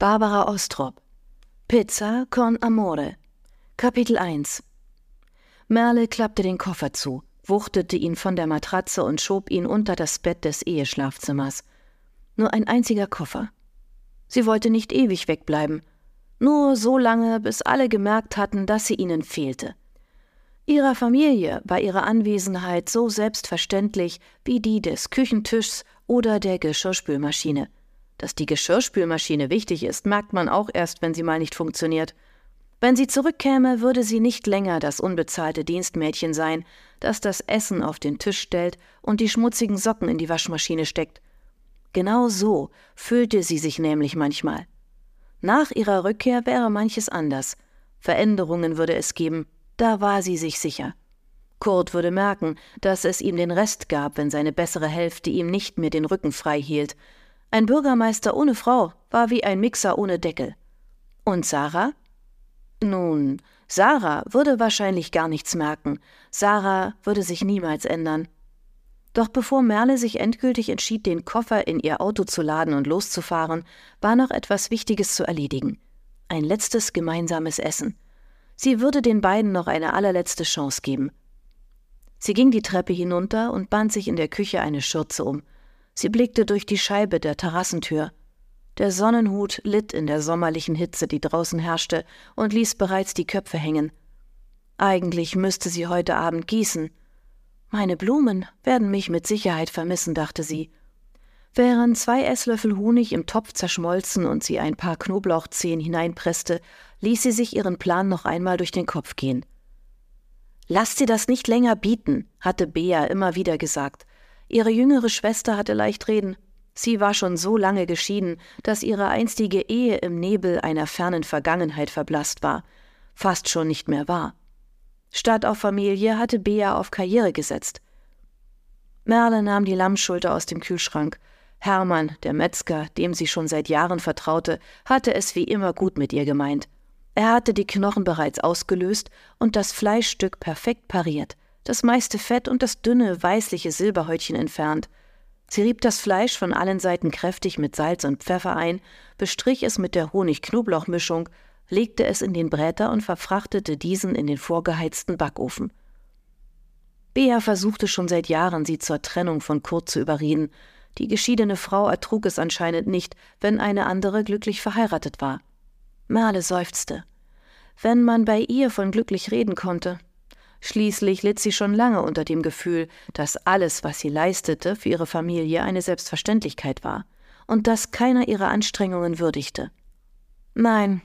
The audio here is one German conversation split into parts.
Barbara Ostrop Pizza con Amore Kapitel 1 Merle klappte den Koffer zu, wuchtete ihn von der Matratze und schob ihn unter das Bett des Eheschlafzimmers. Nur ein einziger Koffer. Sie wollte nicht ewig wegbleiben, nur so lange, bis alle gemerkt hatten, dass sie ihnen fehlte. Ihrer Familie war ihre Anwesenheit so selbstverständlich wie die des Küchentischs oder der Geschirrspülmaschine. Dass die Geschirrspülmaschine wichtig ist, merkt man auch erst, wenn sie mal nicht funktioniert. Wenn sie zurückkäme, würde sie nicht länger das unbezahlte Dienstmädchen sein, das das Essen auf den Tisch stellt und die schmutzigen Socken in die Waschmaschine steckt. Genau so fühlte sie sich nämlich manchmal. Nach ihrer Rückkehr wäre manches anders. Veränderungen würde es geben, da war sie sich sicher. Kurt würde merken, dass es ihm den Rest gab, wenn seine bessere Hälfte ihm nicht mehr den Rücken frei hielt, ein Bürgermeister ohne Frau war wie ein Mixer ohne Deckel. Und Sarah? Nun, Sarah würde wahrscheinlich gar nichts merken. Sarah würde sich niemals ändern. Doch bevor Merle sich endgültig entschied, den Koffer in ihr Auto zu laden und loszufahren, war noch etwas Wichtiges zu erledigen. Ein letztes gemeinsames Essen. Sie würde den beiden noch eine allerletzte Chance geben. Sie ging die Treppe hinunter und band sich in der Küche eine Schürze um. Sie blickte durch die Scheibe der Terrassentür. Der Sonnenhut litt in der sommerlichen Hitze, die draußen herrschte, und ließ bereits die Köpfe hängen. Eigentlich müsste sie heute Abend gießen. Meine Blumen werden mich mit Sicherheit vermissen, dachte sie. Während zwei Esslöffel Honig im Topf zerschmolzen und sie ein paar Knoblauchzehen hineinpresste, ließ sie sich ihren Plan noch einmal durch den Kopf gehen. Lass dir das nicht länger bieten, hatte Bea immer wieder gesagt. Ihre jüngere Schwester hatte leicht reden. Sie war schon so lange geschieden, dass ihre einstige Ehe im Nebel einer fernen Vergangenheit verblasst war, fast schon nicht mehr war. Statt auf Familie hatte Bea auf Karriere gesetzt. Merle nahm die Lammschulter aus dem Kühlschrank. Hermann, der Metzger, dem sie schon seit Jahren vertraute, hatte es wie immer gut mit ihr gemeint. Er hatte die Knochen bereits ausgelöst und das Fleischstück perfekt pariert das meiste Fett und das dünne, weißliche Silberhäutchen entfernt. Sie rieb das Fleisch von allen Seiten kräftig mit Salz und Pfeffer ein, bestrich es mit der Honig-Knoblauch-Mischung, legte es in den Bräter und verfrachtete diesen in den vorgeheizten Backofen. Bea versuchte schon seit Jahren, sie zur Trennung von Kurt zu überreden. Die geschiedene Frau ertrug es anscheinend nicht, wenn eine andere glücklich verheiratet war. Merle seufzte. Wenn man bei ihr von glücklich reden konnte, Schließlich litt sie schon lange unter dem Gefühl, dass alles, was sie leistete, für ihre Familie eine Selbstverständlichkeit war und dass keiner ihrer Anstrengungen würdigte. Nein,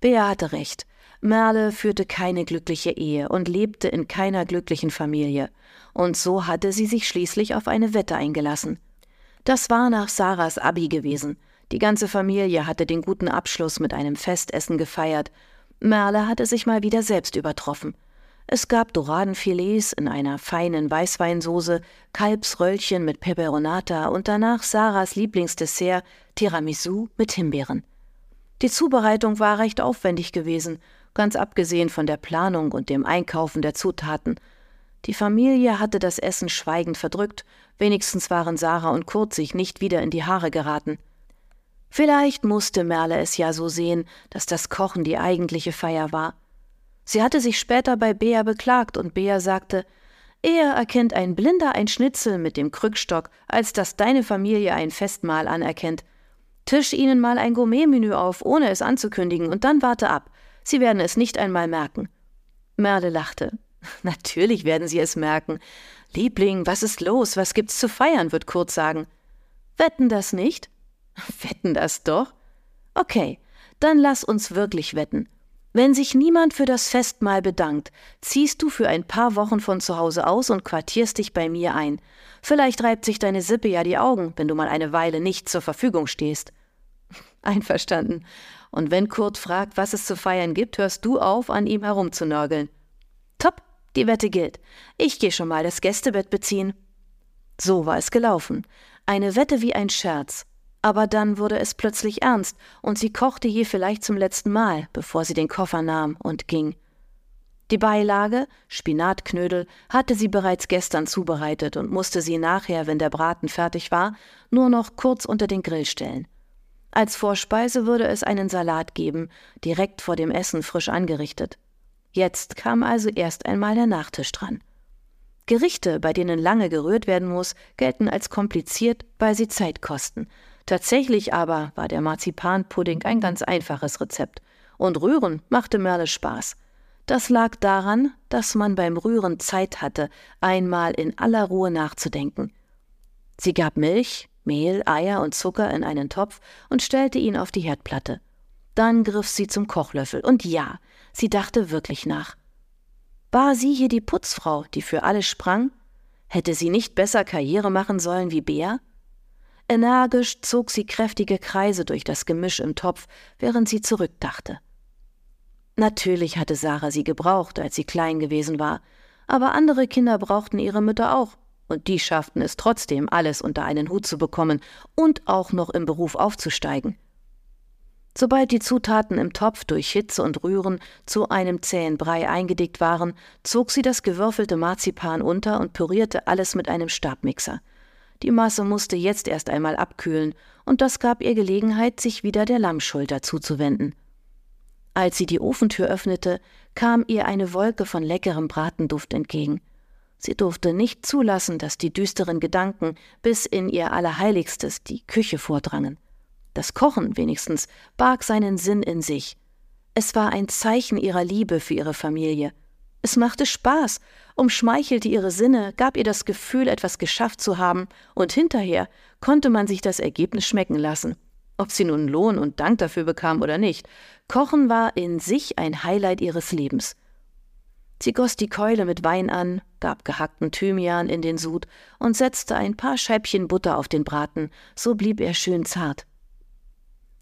Bea hatte recht. Merle führte keine glückliche Ehe und lebte in keiner glücklichen Familie, und so hatte sie sich schließlich auf eine Wette eingelassen. Das war nach Sarahs Abi gewesen. Die ganze Familie hatte den guten Abschluss mit einem Festessen gefeiert. Merle hatte sich mal wieder selbst übertroffen. Es gab Doradenfilets in einer feinen Weißweinsoße, Kalbsröllchen mit Peperonata und danach Sarahs Lieblingsdessert Tiramisu mit Himbeeren. Die Zubereitung war recht aufwendig gewesen, ganz abgesehen von der Planung und dem Einkaufen der Zutaten. Die Familie hatte das Essen schweigend verdrückt, wenigstens waren Sarah und Kurt sich nicht wieder in die Haare geraten. Vielleicht musste Merle es ja so sehen, dass das Kochen die eigentliche Feier war. Sie hatte sich später bei Bea beklagt und Bea sagte, Eher erkennt ein Blinder ein Schnitzel mit dem Krückstock, als dass deine Familie ein Festmahl anerkennt. Tisch ihnen mal ein Gourmetmenü auf, ohne es anzukündigen, und dann warte ab. Sie werden es nicht einmal merken. Merle lachte. Natürlich werden sie es merken. Liebling, was ist los? Was gibt's zu feiern? wird Kurt sagen. Wetten das nicht? Wetten das doch? Okay, dann lass uns wirklich wetten. Wenn sich niemand für das Festmahl bedankt, ziehst du für ein paar Wochen von zu Hause aus und quartierst dich bei mir ein. Vielleicht reibt sich deine Sippe ja die Augen, wenn du mal eine Weile nicht zur Verfügung stehst. Einverstanden. Und wenn Kurt fragt, was es zu feiern gibt, hörst du auf, an ihm herumzunörgeln. Top, die Wette gilt. Ich gehe schon mal das Gästebett beziehen. So war es gelaufen. Eine Wette wie ein Scherz. Aber dann wurde es plötzlich ernst, und sie kochte hier vielleicht zum letzten Mal, bevor sie den Koffer nahm und ging. Die Beilage, Spinatknödel, hatte sie bereits gestern zubereitet und musste sie nachher, wenn der Braten fertig war, nur noch kurz unter den Grill stellen. Als Vorspeise würde es einen Salat geben, direkt vor dem Essen frisch angerichtet. Jetzt kam also erst einmal der Nachtisch dran. Gerichte, bei denen lange gerührt werden muss, gelten als kompliziert, weil sie Zeit kosten. Tatsächlich aber war der Marzipanpudding ein ganz einfaches Rezept. Und Rühren machte Merle Spaß. Das lag daran, dass man beim Rühren Zeit hatte, einmal in aller Ruhe nachzudenken. Sie gab Milch, Mehl, Eier und Zucker in einen Topf und stellte ihn auf die Herdplatte. Dann griff sie zum Kochlöffel, und ja, sie dachte wirklich nach. War sie hier die Putzfrau, die für alles sprang? Hätte sie nicht besser Karriere machen sollen wie Bea? Energisch zog sie kräftige Kreise durch das Gemisch im Topf, während sie zurückdachte. Natürlich hatte Sarah sie gebraucht, als sie klein gewesen war, aber andere Kinder brauchten ihre Mütter auch, und die schafften es trotzdem, alles unter einen Hut zu bekommen und auch noch im Beruf aufzusteigen. Sobald die Zutaten im Topf durch Hitze und Rühren zu einem zähen Brei eingedickt waren, zog sie das gewürfelte Marzipan unter und pürierte alles mit einem Stabmixer. Die Masse musste jetzt erst einmal abkühlen, und das gab ihr Gelegenheit, sich wieder der Lammschulter zuzuwenden. Als sie die Ofentür öffnete, kam ihr eine Wolke von leckerem Bratenduft entgegen. Sie durfte nicht zulassen, dass die düsteren Gedanken bis in ihr Allerheiligstes, die Küche, vordrangen. Das Kochen wenigstens barg seinen Sinn in sich. Es war ein Zeichen ihrer Liebe für ihre Familie. Es machte Spaß, umschmeichelte ihre Sinne, gab ihr das Gefühl, etwas geschafft zu haben, und hinterher konnte man sich das Ergebnis schmecken lassen. Ob sie nun Lohn und Dank dafür bekam oder nicht, Kochen war in sich ein Highlight ihres Lebens. Sie goss die Keule mit Wein an, gab gehackten Thymian in den Sud und setzte ein paar Scheibchen Butter auf den Braten, so blieb er schön zart.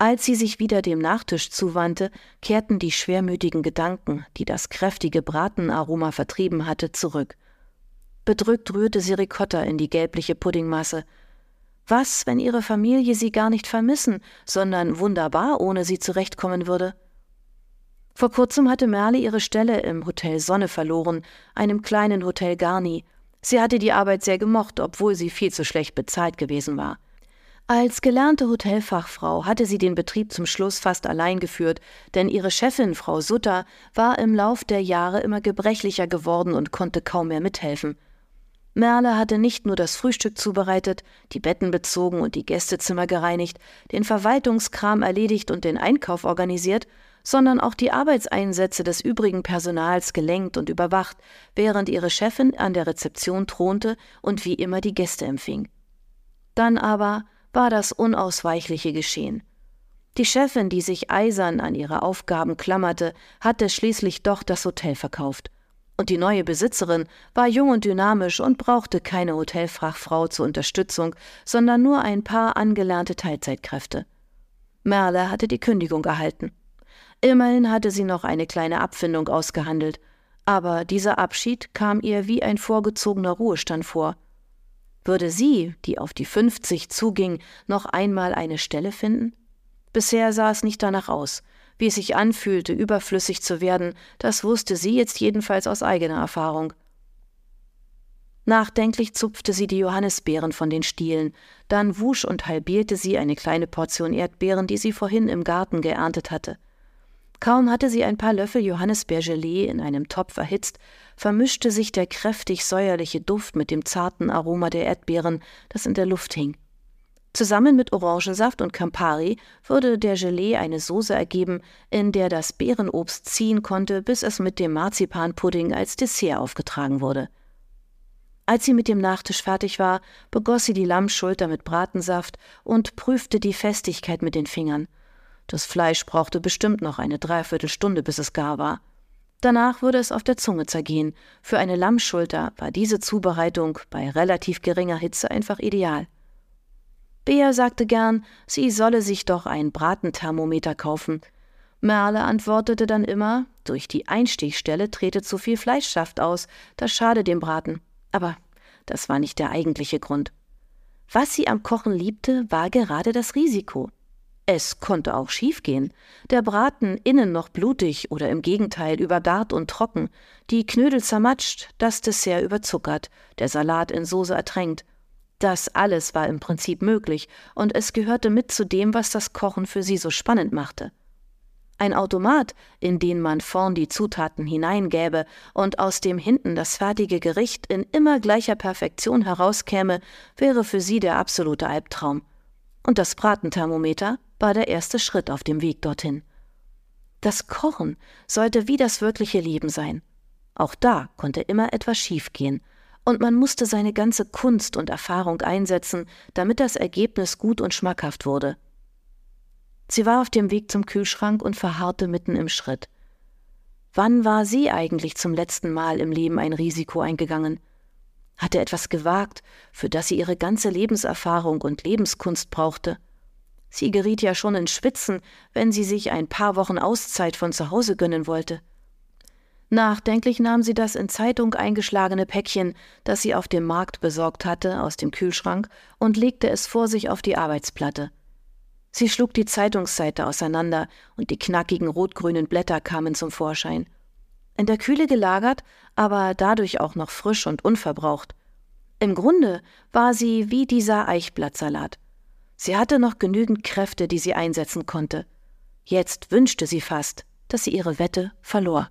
Als sie sich wieder dem Nachtisch zuwandte, kehrten die schwermütigen Gedanken, die das kräftige Bratenaroma vertrieben hatte, zurück. Bedrückt rührte sie Ricotta in die gelbliche Puddingmasse, was, wenn ihre Familie sie gar nicht vermissen, sondern wunderbar ohne sie zurechtkommen würde? Vor kurzem hatte Merle ihre Stelle im Hotel Sonne verloren, einem kleinen Hotel Garni. Sie hatte die Arbeit sehr gemocht, obwohl sie viel zu schlecht bezahlt gewesen war. Als gelernte Hotelfachfrau hatte sie den Betrieb zum Schluss fast allein geführt, denn ihre Chefin, Frau Sutter, war im Lauf der Jahre immer gebrechlicher geworden und konnte kaum mehr mithelfen. Merle hatte nicht nur das Frühstück zubereitet, die Betten bezogen und die Gästezimmer gereinigt, den Verwaltungskram erledigt und den Einkauf organisiert, sondern auch die Arbeitseinsätze des übrigen Personals gelenkt und überwacht, während ihre Chefin an der Rezeption thronte und wie immer die Gäste empfing. Dann aber war das Unausweichliche geschehen. Die Chefin, die sich eisern an ihre Aufgaben klammerte, hatte schließlich doch das Hotel verkauft und die neue Besitzerin war jung und dynamisch und brauchte keine Hotelfachfrau zur Unterstützung, sondern nur ein paar angelernte Teilzeitkräfte. Merle hatte die Kündigung erhalten. Immerhin hatte sie noch eine kleine Abfindung ausgehandelt, aber dieser Abschied kam ihr wie ein vorgezogener Ruhestand vor. Würde sie, die auf die 50 zuging, noch einmal eine Stelle finden? Bisher sah es nicht danach aus. Wie es sich anfühlte, überflüssig zu werden, das wusste sie jetzt jedenfalls aus eigener Erfahrung. Nachdenklich zupfte sie die Johannisbeeren von den Stielen, dann wusch und halbierte sie eine kleine Portion Erdbeeren, die sie vorhin im Garten geerntet hatte. Kaum hatte sie ein paar Löffel Johannisbeergelee in einem Topf erhitzt, vermischte sich der kräftig säuerliche Duft mit dem zarten Aroma der Erdbeeren, das in der Luft hing. Zusammen mit Orangensaft und Campari würde der Gelee eine Soße ergeben, in der das Beerenobst ziehen konnte, bis es mit dem Marzipanpudding als Dessert aufgetragen wurde. Als sie mit dem Nachtisch fertig war, begoss sie die Lammschulter mit Bratensaft und prüfte die Festigkeit mit den Fingern. Das Fleisch brauchte bestimmt noch eine Dreiviertelstunde, bis es gar war. Danach würde es auf der Zunge zergehen. Für eine Lammschulter war diese Zubereitung bei relativ geringer Hitze einfach ideal. Bea sagte gern, sie solle sich doch ein Bratenthermometer kaufen. Merle antwortete dann immer, durch die Einstichstelle trete zu viel Fleischsaft aus, das schade dem Braten. Aber das war nicht der eigentliche Grund. Was sie am Kochen liebte, war gerade das Risiko. Es konnte auch schiefgehen. Der Braten innen noch blutig oder im Gegenteil übergart und trocken, die Knödel zermatscht, das Dessert überzuckert, der Salat in Soße ertränkt Das alles war im Prinzip möglich, und es gehörte mit zu dem, was das Kochen für sie so spannend machte. Ein Automat, in den man vorn die Zutaten hineingäbe und aus dem hinten das fertige Gericht in immer gleicher Perfektion herauskäme, wäre für sie der absolute Albtraum. Und das Bratenthermometer war der erste Schritt auf dem Weg dorthin. Das Kochen sollte wie das wirkliche Leben sein. Auch da konnte immer etwas schiefgehen, und man musste seine ganze Kunst und Erfahrung einsetzen, damit das Ergebnis gut und schmackhaft wurde. Sie war auf dem Weg zum Kühlschrank und verharrte mitten im Schritt. Wann war sie eigentlich zum letzten Mal im Leben ein Risiko eingegangen? Hatte etwas gewagt, für das sie ihre ganze Lebenserfahrung und Lebenskunst brauchte? Sie geriet ja schon in Schwitzen, wenn sie sich ein paar Wochen Auszeit von zu Hause gönnen wollte. Nachdenklich nahm sie das in Zeitung eingeschlagene Päckchen, das sie auf dem Markt besorgt hatte, aus dem Kühlschrank und legte es vor sich auf die Arbeitsplatte. Sie schlug die Zeitungsseite auseinander und die knackigen rotgrünen Blätter kamen zum Vorschein. In der Kühle gelagert, aber dadurch auch noch frisch und unverbraucht. Im Grunde war sie wie dieser Eichblattsalat. Sie hatte noch genügend Kräfte, die sie einsetzen konnte. Jetzt wünschte sie fast, dass sie ihre Wette verlor.